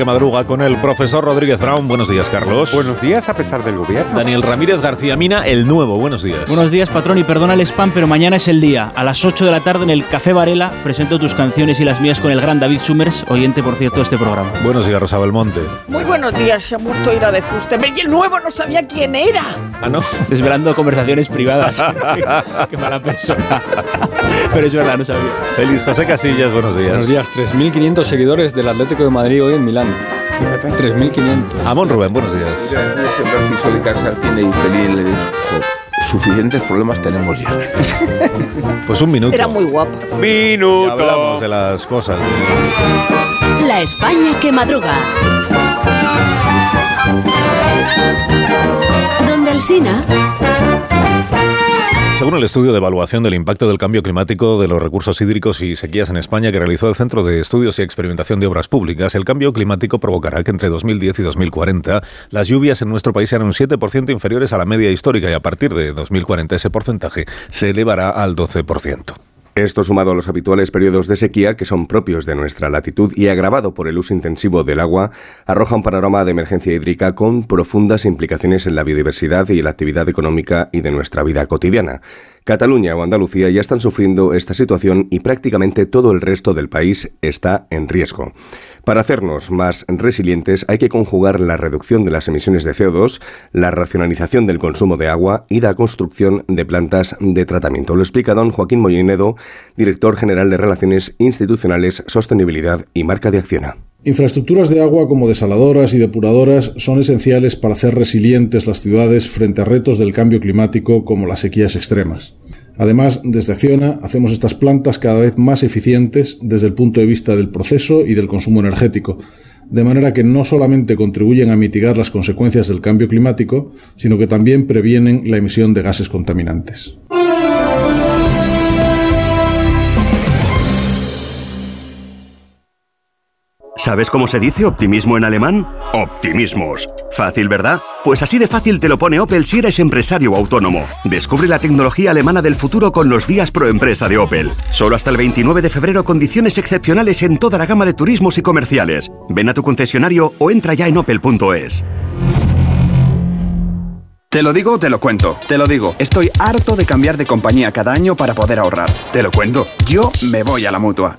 que madruga con el profesor Rodríguez Brown. Buenos días, Carlos. Buenos días, a pesar del gobierno. Daniel Ramírez García Mina, el nuevo. Buenos días. Buenos días, patrón, y perdona el spam, pero mañana es el día. A las 8 de la tarde en el Café Varela presento tus canciones y las mías con el gran David Summers, oyente, por cierto, de este programa. Buenos días, Rosa Belmonte. Muy buenos días, se ha muerto Ira de Fuste. Y el nuevo no sabía quién era. Ah, no. Desvelando conversaciones privadas. Qué mala persona. pero es verdad, no sabía. Feliz José Casillas, buenos días. Buenos días, 3.500 seguidores del Atlético de Madrid hoy en Milán. 3.500. Amón Rubén, buenos días. siempre quiso dedicarse al cine y Feliz le dijo, suficientes problemas tenemos ya. Pues un minuto. Era muy guapo. Ya Minuto. hablamos de las cosas. La España que madruga. Donde el Sina. Según el estudio de evaluación del impacto del cambio climático de los recursos hídricos y sequías en España que realizó el Centro de Estudios y Experimentación de Obras Públicas, el cambio climático provocará que entre 2010 y 2040 las lluvias en nuestro país sean un 7% inferiores a la media histórica y a partir de 2040 ese porcentaje se elevará al 12%. Esto sumado a los habituales periodos de sequía que son propios de nuestra latitud y agravado por el uso intensivo del agua, arroja un panorama de emergencia hídrica con profundas implicaciones en la biodiversidad y la actividad económica y de nuestra vida cotidiana. Cataluña o Andalucía ya están sufriendo esta situación y prácticamente todo el resto del país está en riesgo. Para hacernos más resilientes hay que conjugar la reducción de las emisiones de CO2, la racionalización del consumo de agua y la construcción de plantas de tratamiento. Lo explica don Joaquín Mollinedo, director general de Relaciones Institucionales, Sostenibilidad y Marca de Acciona. Infraestructuras de agua como desaladoras y depuradoras son esenciales para hacer resilientes las ciudades frente a retos del cambio climático como las sequías extremas. Además, desde Acciona hacemos estas plantas cada vez más eficientes desde el punto de vista del proceso y del consumo energético, de manera que no solamente contribuyen a mitigar las consecuencias del cambio climático, sino que también previenen la emisión de gases contaminantes. ¿Sabes cómo se dice optimismo en alemán? Optimismos. Fácil, ¿verdad? Pues así de fácil te lo pone Opel si eres empresario autónomo. Descubre la tecnología alemana del futuro con los días pro empresa de Opel. Solo hasta el 29 de febrero condiciones excepcionales en toda la gama de turismos y comerciales. Ven a tu concesionario o entra ya en opel.es. Te lo digo, te lo cuento. Te lo digo, estoy harto de cambiar de compañía cada año para poder ahorrar. Te lo cuento, yo me voy a la mutua.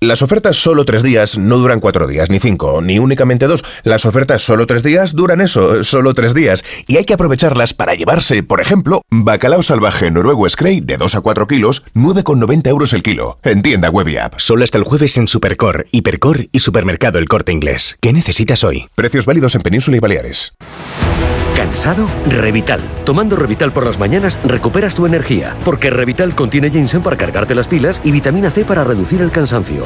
Las ofertas solo tres días no duran cuatro días, ni cinco, ni únicamente dos. Las ofertas solo tres días duran eso, solo tres días. Y hay que aprovecharlas para llevarse, por ejemplo, bacalao salvaje noruego Scray de 2 a 4 kilos, 9,90 euros el kilo. En tienda web y app. Solo hasta el jueves en Supercor, Hipercor y Supermercado El Corte Inglés. ¿Qué necesitas hoy? Precios válidos en Península y Baleares. ¿Cansado? Revital. Tomando Revital por las mañanas recuperas tu energía, porque Revital contiene ginseng para cargarte las pilas y vitamina C para reducir el cansancio.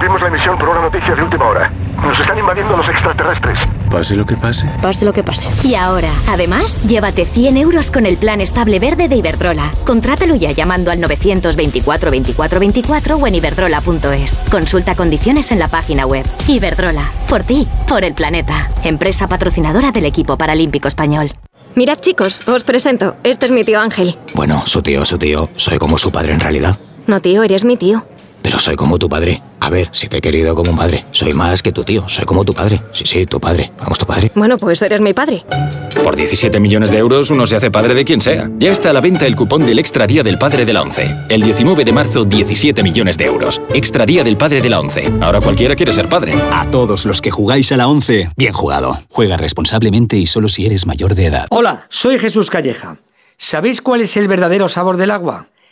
Interrumpimos la emisión por una noticia de última hora. Nos están invadiendo los extraterrestres. Pase lo que pase. Pase lo que pase. Y ahora, además, llévate 100 euros con el plan estable verde de Iberdrola. Contrátalo ya llamando al 924 24 24 o en iberdrola.es. Consulta condiciones en la página web. Iberdrola, por ti, por el planeta. Empresa patrocinadora del equipo paralímpico español. Mirad chicos, os presento. Este es mi tío Ángel. Bueno, su tío, su tío. Soy como su padre en realidad. No tío, eres mi tío. Pero soy como tu padre. A ver, si te he querido como un padre. Soy más que tu tío, soy como tu padre. Sí, sí, tu padre. Vamos, tu padre. Bueno, pues eres mi padre. Por 17 millones de euros uno se hace padre de quien sea. Ya está a la venta el cupón del Extra Día del Padre de la ONCE. El 19 de marzo, 17 millones de euros. Extra Día del Padre de la ONCE. Ahora cualquiera quiere ser padre. A todos los que jugáis a la 11, bien jugado. Juega responsablemente y solo si eres mayor de edad. Hola, soy Jesús Calleja. ¿Sabéis cuál es el verdadero sabor del agua?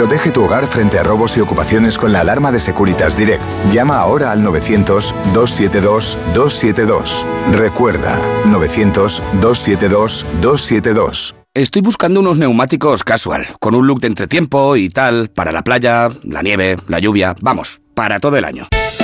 Protege tu hogar frente a robos y ocupaciones con la alarma de Securitas Direct. Llama ahora al 900-272-272. Recuerda, 900-272-272. Estoy buscando unos neumáticos casual, con un look de entretiempo y tal, para la playa, la nieve, la lluvia, vamos, para todo el año.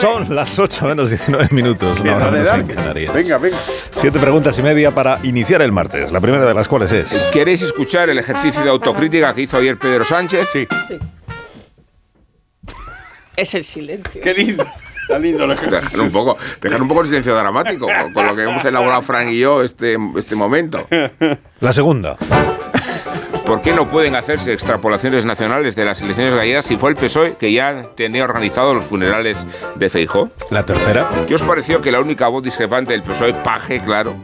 Son las 8 menos 19 minutos. Una hora dale, menos en dale. Canarias. Venga, venga. Siete preguntas y media para iniciar el martes. La primera de las cuales es. ¿Queréis escuchar el ejercicio de autocrítica que hizo ayer Pedro Sánchez? Sí. Es el silencio. Qué lindo. Está lindo el Dejar un poco, dejar un poco el silencio dramático con, con lo que hemos elaborado Frank y yo este, este momento. La segunda. ¿Por qué no pueden hacerse extrapolaciones nacionales de las elecciones gallegas si fue el PSOE que ya tenía organizado los funerales de Feijó? La tercera. ¿Qué os pareció que la única voz discrepante del PSOE, Paje, claro,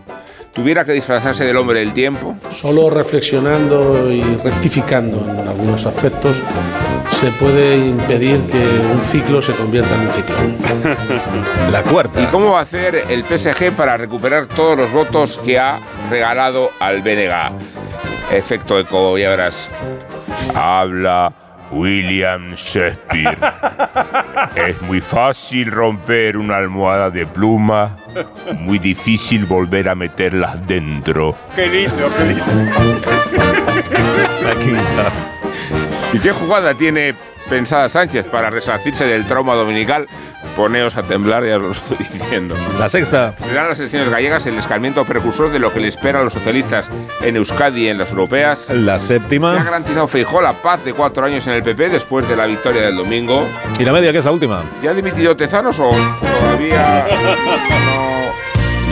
tuviera que disfrazarse del hombre del tiempo? Solo reflexionando y rectificando en algunos aspectos se puede impedir que un ciclo se convierta en un ciclo. La cuarta. ¿Y cómo va a hacer el PSG para recuperar todos los votos que ha regalado al BNG? Efecto eco, ya verás. Habla William Shakespeare. Es muy fácil romper una almohada de pluma, muy difícil volver a meterla dentro. Qué lindo, qué lindo. ¿Y qué jugada tiene pensada Sánchez para resarcirse del trauma dominical? Poneos a temblar, ya os lo estoy diciendo. La sexta. Serán las elecciones gallegas el escarmiento precursor de lo que le espera a los socialistas en Euskadi y en las europeas. La Se ha séptima. garantizado Feijó la paz de cuatro años en el PP después de la victoria del domingo. Y la media, que es la última. ¿Ya ha dimitido Tezanos o todavía no?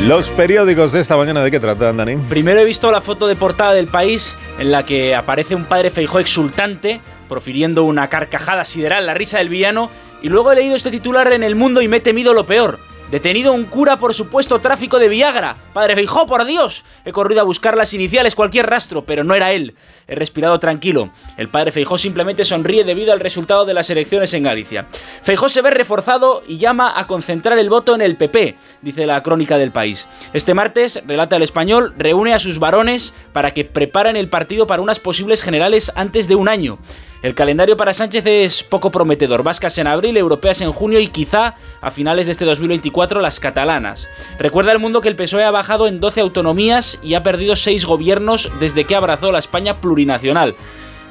Los periódicos de esta mañana, ¿de qué tratan, Dani? Primero he visto la foto de portada del país en la que aparece un padre Feijó exultante, profiriendo una carcajada sideral, la risa del villano, y luego he leído este titular en El Mundo y me he temido lo peor. Detenido un cura por supuesto tráfico de Viagra. Padre Feijó, por Dios. He corrido a buscar las iniciales, cualquier rastro, pero no era él. He respirado tranquilo. El padre Feijó simplemente sonríe debido al resultado de las elecciones en Galicia. Feijó se ve reforzado y llama a concentrar el voto en el PP, dice la crónica del país. Este martes, relata el español, reúne a sus varones para que preparen el partido para unas posibles generales antes de un año. El calendario para Sánchez es poco prometedor. Vascas en abril, europeas en junio y quizá a finales de este 2024 las catalanas. Recuerda el mundo que el PSOE ha bajado en 12 autonomías y ha perdido 6 gobiernos desde que abrazó la España plurinacional.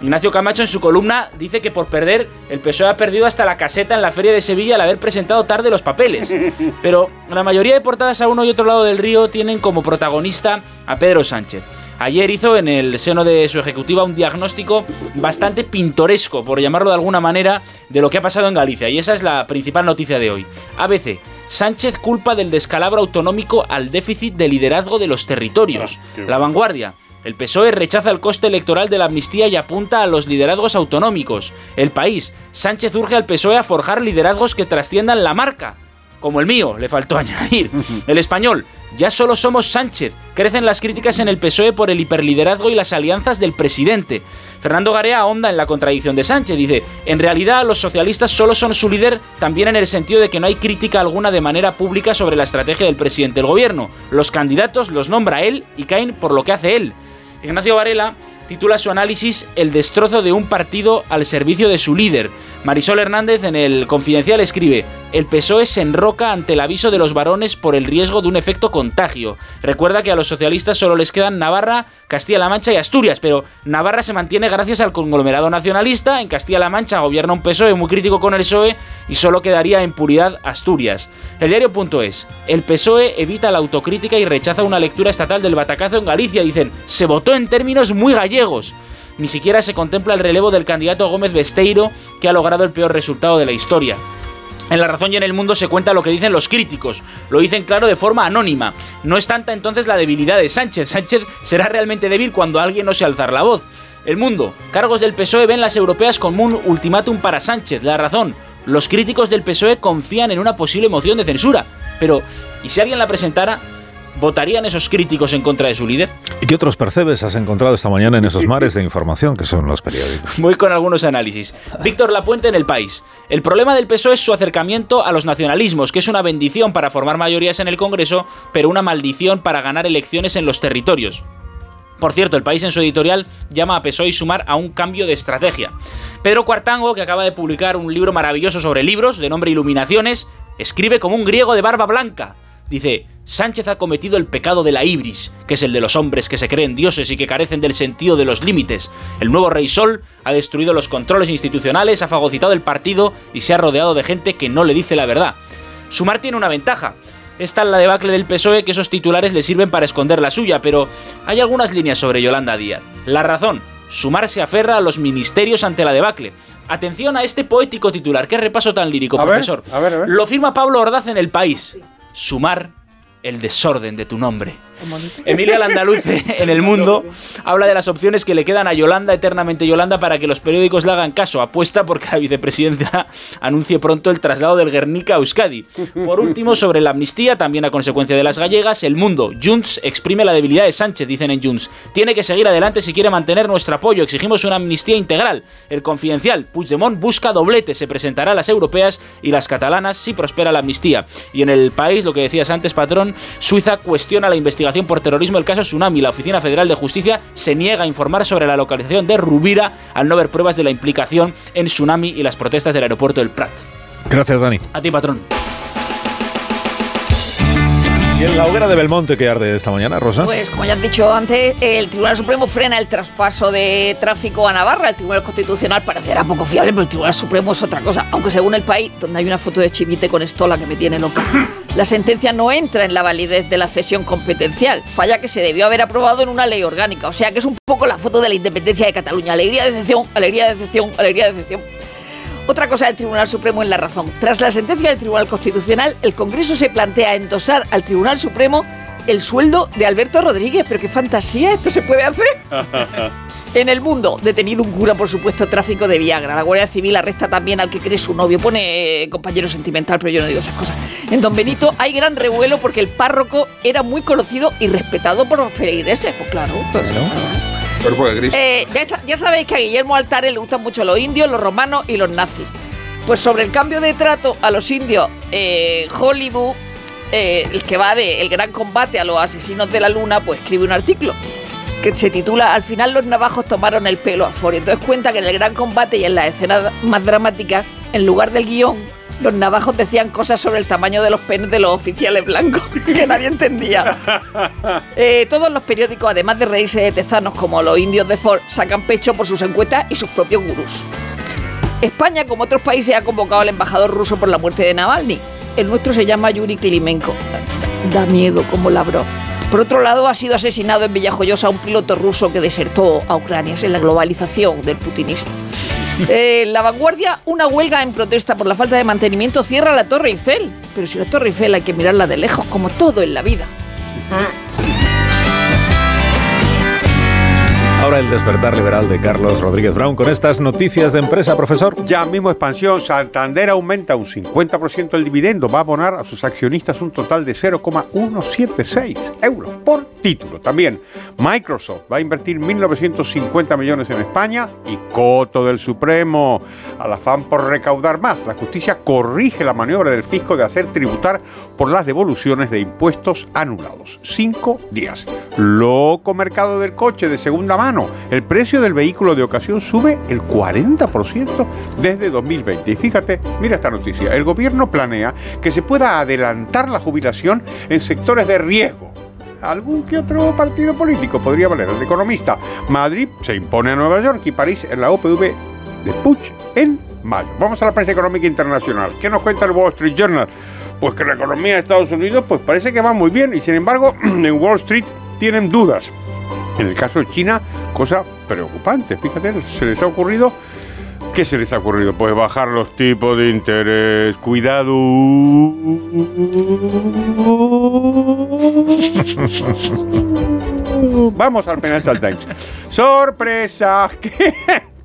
Ignacio Camacho en su columna dice que por perder el PSOE ha perdido hasta la caseta en la Feria de Sevilla al haber presentado tarde los papeles. Pero la mayoría de portadas a uno y otro lado del río tienen como protagonista a Pedro Sánchez. Ayer hizo en el seno de su ejecutiva un diagnóstico bastante pintoresco, por llamarlo de alguna manera, de lo que ha pasado en Galicia. Y esa es la principal noticia de hoy. ABC. Sánchez culpa del descalabro autonómico al déficit de liderazgo de los territorios. La vanguardia. El PSOE rechaza el coste electoral de la amnistía y apunta a los liderazgos autonómicos. El país. Sánchez urge al PSOE a forjar liderazgos que trasciendan la marca. Como el mío, le faltó añadir. El español. Ya solo somos Sánchez. Crecen las críticas en el PSOE por el hiperliderazgo y las alianzas del presidente. Fernando Garea ahonda en la contradicción de Sánchez. Dice, en realidad los socialistas solo son su líder también en el sentido de que no hay crítica alguna de manera pública sobre la estrategia del presidente del gobierno. Los candidatos los nombra él y caen por lo que hace él. Ignacio Varela titula su análisis El destrozo de un partido al servicio de su líder. Marisol Hernández en el Confidencial escribe, el PSOE se enroca ante el aviso de los varones por el riesgo de un efecto contagio. Recuerda que a los socialistas solo les quedan Navarra, Castilla-La Mancha y Asturias, pero Navarra se mantiene gracias al conglomerado nacionalista, en Castilla-La Mancha gobierna un PSOE muy crítico con el PSOE y solo quedaría en puridad Asturias. El diario.es, el PSOE evita la autocrítica y rechaza una lectura estatal del batacazo en Galicia, dicen, se votó en términos muy gallegos. Ni siquiera se contempla el relevo del candidato Gómez Besteiro, que ha logrado el peor resultado de la historia. En La Razón y en el Mundo se cuenta lo que dicen los críticos. Lo dicen claro de forma anónima. No es tanta entonces la debilidad de Sánchez. Sánchez será realmente débil cuando alguien no se alzar la voz. El Mundo. Cargos del PSOE ven las europeas como un ultimátum para Sánchez. La Razón. Los críticos del PSOE confían en una posible moción de censura. Pero, ¿y si alguien la presentara? ¿Votarían esos críticos en contra de su líder? ¿Y qué otros percebes has encontrado esta mañana en esos mares de información que son los periódicos? Voy con algunos análisis. Víctor Lapuente en El País. El problema del PSOE es su acercamiento a los nacionalismos, que es una bendición para formar mayorías en el Congreso, pero una maldición para ganar elecciones en los territorios. Por cierto, el país en su editorial llama a PSOE y Sumar a un cambio de estrategia. Pedro Cuartango, que acaba de publicar un libro maravilloso sobre libros, de nombre Iluminaciones, escribe como un griego de barba blanca. Dice, Sánchez ha cometido el pecado de la ibris, que es el de los hombres que se creen dioses y que carecen del sentido de los límites. El nuevo rey Sol ha destruido los controles institucionales, ha fagocitado el partido y se ha rodeado de gente que no le dice la verdad. Sumar tiene una ventaja. Esta es la debacle del PSOE que esos titulares le sirven para esconder la suya, pero hay algunas líneas sobre Yolanda Díaz. La razón, Sumar se aferra a los ministerios ante la debacle. Atención a este poético titular, qué repaso tan lírico, A ver, profesor. a ver, a ver. Lo firma Pablo Ordaz en El País. Sumar el desorden de tu nombre. Emilia Landaluce en El Mundo habla de las opciones que le quedan a Yolanda, eternamente Yolanda, para que los periódicos le hagan caso. Apuesta porque la vicepresidenta anuncie pronto el traslado del Guernica a Euskadi. Por último, sobre la amnistía, también a consecuencia de las gallegas, El Mundo. Junts exprime la debilidad de Sánchez, dicen en Junts. Tiene que seguir adelante si quiere mantener nuestro apoyo. Exigimos una amnistía integral. El confidencial, Puigdemont busca doblete. Se presentará a las europeas y las catalanas si prospera la amnistía. Y en el país, lo que decías antes, patrón, Suiza cuestiona la investigación por terrorismo del caso Tsunami. La Oficina Federal de Justicia se niega a informar sobre la localización de Rubira al no haber pruebas de la implicación en Tsunami y las protestas del aeropuerto del Prat. Gracias, Dani. A ti, patrón. ¿Y en la hoguera de Belmonte que arde esta mañana, Rosa? Pues como ya has dicho antes, el Tribunal Supremo frena el traspaso de tráfico a Navarra. El Tribunal Constitucional parecerá poco fiable, pero el Tribunal Supremo es otra cosa. Aunque según el país, donde hay una foto de Chivite con estola que me tiene loca, la sentencia no entra en la validez de la cesión competencial. Falla que se debió haber aprobado en una ley orgánica. O sea que es un poco la foto de la independencia de Cataluña. Alegría, decepción, alegría, decepción, alegría, decepción. Otra cosa del Tribunal Supremo en la razón. Tras la sentencia del Tribunal Constitucional, el Congreso se plantea endosar al Tribunal Supremo el sueldo de Alberto Rodríguez. Pero qué fantasía, ¿esto se puede hacer? En el mundo, detenido un cura por supuesto tráfico de Viagra. La Guardia Civil arresta también al que cree su novio. Pone eh, compañero sentimental, pero yo no digo esas cosas. En Don Benito hay gran revuelo porque el párroco era muy conocido y respetado por los feligreses. Pues claro. pues, Eh, ya sabéis que a Guillermo Altares le gustan mucho los indios, los romanos y los nazis. Pues sobre el cambio de trato a los indios, eh, Hollywood, eh, el que va de El gran combate a los asesinos de la luna, pues escribe un artículo que se titula Al final los navajos tomaron el pelo a Ford. Entonces cuenta que en el gran combate y en las escenas más dramáticas, en lugar del guion, los navajos decían cosas sobre el tamaño de los penes de los oficiales blancos que nadie entendía. Eh, todos los periódicos, además de reírse de tezanos como los indios de Ford, sacan pecho por sus encuestas y sus propios gurús. España, como otros países, ha convocado al embajador ruso por la muerte de Navalny. El nuestro se llama Yuri Klimenko. Da miedo como Lavrov. Por otro lado, ha sido asesinado en Villajoyosa un piloto ruso que desertó a Ucrania. Es la globalización del putinismo. Eh, la vanguardia, una huelga en protesta por la falta de mantenimiento cierra la Torre Eiffel. Pero si la Torre Eiffel hay que mirarla de lejos, como todo en la vida. Ahora el despertar liberal de Carlos Rodríguez Brown con estas noticias de empresa, profesor. Ya mismo expansión, Santander aumenta un 50% el dividendo, va a abonar a sus accionistas un total de 0,176 euros por título. También Microsoft va a invertir 1.950 millones en España y Coto del Supremo, al afán por recaudar más. La justicia corrige la maniobra del fisco de hacer tributar por las devoluciones de impuestos anulados. Cinco días. Loco mercado del coche de segunda mano. El precio del vehículo de ocasión sube el 40% desde 2020. Y fíjate, mira esta noticia. El gobierno planea que se pueda adelantar la jubilación en sectores de riesgo. Algún que otro partido político podría valer. El economista. Madrid se impone a Nueva York y París en la OPV de Puig en mayo. Vamos a la prensa económica internacional. ¿Qué nos cuenta el Wall Street Journal? Pues que la economía de Estados Unidos pues parece que va muy bien y sin embargo en Wall Street tienen dudas. En el caso de China, cosa preocupante. Fíjate, se les ha ocurrido ¿Qué se les ha ocurrido? Pues bajar los tipos de interés. Cuidado. Vamos al Financial Times. ¡Sorpresa! ¿Qué,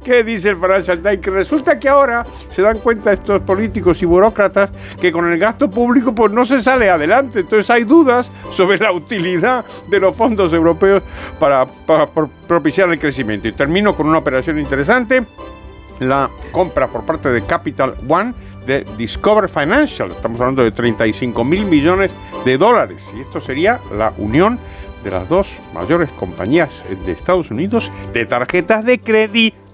¿Qué dice el Financial Times? Que resulta que ahora se dan cuenta estos políticos y burócratas que con el gasto público pues no se sale adelante. Entonces hay dudas sobre la utilidad de los fondos europeos para, para propiciar el crecimiento. Y termino con una operación interesante la compra por parte de Capital One de Discover Financial. Estamos hablando de 35 mil millones de dólares. Y esto sería la unión de las dos mayores compañías de Estados Unidos de tarjetas de crédito.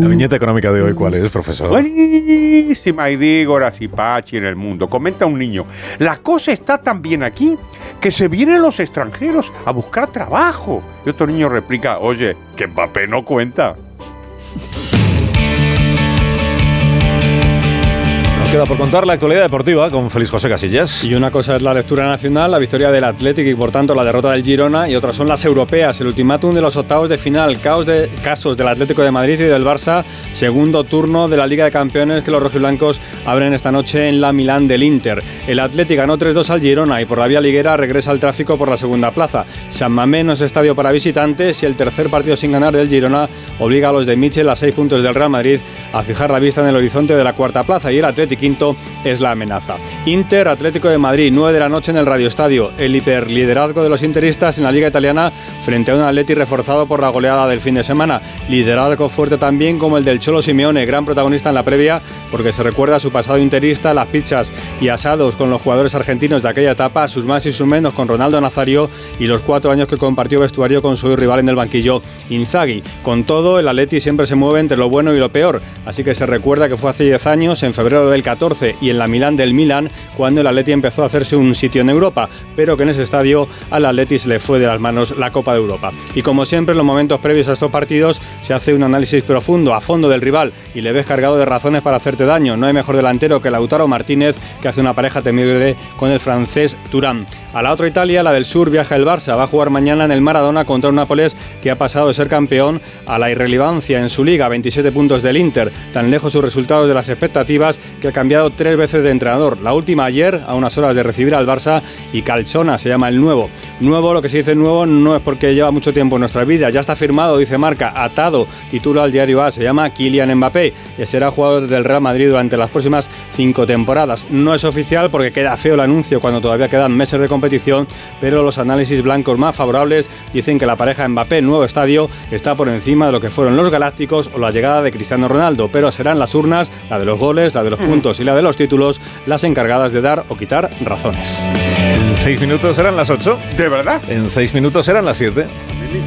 La viñeta económica de hoy, ¿cuál es, profesor? Buenísima, y digo, y Pachi en el mundo. Comenta un niño, la cosa está tan bien aquí que se vienen los extranjeros a buscar trabajo. Y otro niño replica, oye, que Mbappé no cuenta. Queda por contar la actualidad deportiva con Félix José Casillas. Y una cosa es la lectura nacional, la victoria del Atlético y por tanto la derrota del Girona, y otras son las europeas, el ultimátum de los octavos de final, caos de, casos del Atlético de Madrid y del Barça, segundo turno de la Liga de Campeones que los rojiblancos abren esta noche en la Milán del Inter. El Atlético ganó 3-2 al Girona y por la vía liguera regresa al tráfico por la segunda plaza. San Mamés no es estadio para visitantes y el tercer partido sin ganar del Girona obliga a los de Michel a seis puntos del Real Madrid a fijar la vista en el horizonte de la cuarta plaza y el Atlético quinto es la amenaza. Inter Atlético de Madrid, 9 de la noche en el Radio Estadio. El hiperliderazgo de los interistas en la Liga Italiana frente a un Atleti reforzado por la goleada del fin de semana. Liderazgo fuerte también como el del Cholo Simeone, gran protagonista en la previa porque se recuerda su pasado interista, las pizzas y asados con los jugadores argentinos de aquella etapa, sus más y sus menos con Ronaldo Nazario y los cuatro años que compartió vestuario con su rival en el banquillo, Inzaghi. Con todo, el Atleti siempre se mueve entre lo bueno y lo peor, así que se recuerda que fue hace 10 años, en febrero del 14 y en la Milán del Milán, cuando el Atleti empezó a hacerse un sitio en Europa, pero que en ese estadio al Atleti le fue de las manos la Copa de Europa. Y como siempre, en los momentos previos a estos partidos se hace un análisis profundo, a fondo del rival, y le ves cargado de razones para hacerte daño. No hay mejor delantero que Lautaro Martínez, que hace una pareja temible con el francés Turán. A la otra Italia, la del sur, viaja el Barça. Va a jugar mañana en el Maradona contra un Nápoles que ha pasado de ser campeón a la irrelevancia en su liga, 27 puntos del Inter. Tan lejos sus resultados de las expectativas que ha cambiado tres veces de entrenador. La última ayer, a unas horas de recibir al Barça, y Calzona se llama el nuevo. Nuevo, lo que se dice nuevo, no es porque lleva mucho tiempo en nuestra vida. Ya está firmado, dice Marca, atado, titula al diario A, se llama Kylian Mbappé y será jugador del Real Madrid durante las próximas cinco temporadas. No es oficial porque queda feo el anuncio cuando todavía quedan meses de competición, pero los análisis blancos más favorables dicen que la pareja Mbappé nuevo estadio está por encima de lo que fueron los Galácticos o la llegada de Cristiano Ronaldo, pero serán las urnas, la de los goles, la de los puntos y la de los títulos, las encargadas de dar o quitar razones. En seis minutos eran las ocho. ¿De verdad? En seis minutos eran las siete.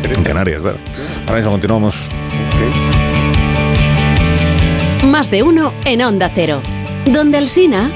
En Canarias, claro. Ahora mismo continuamos. Más de uno en Onda Cero. Donde el Sina...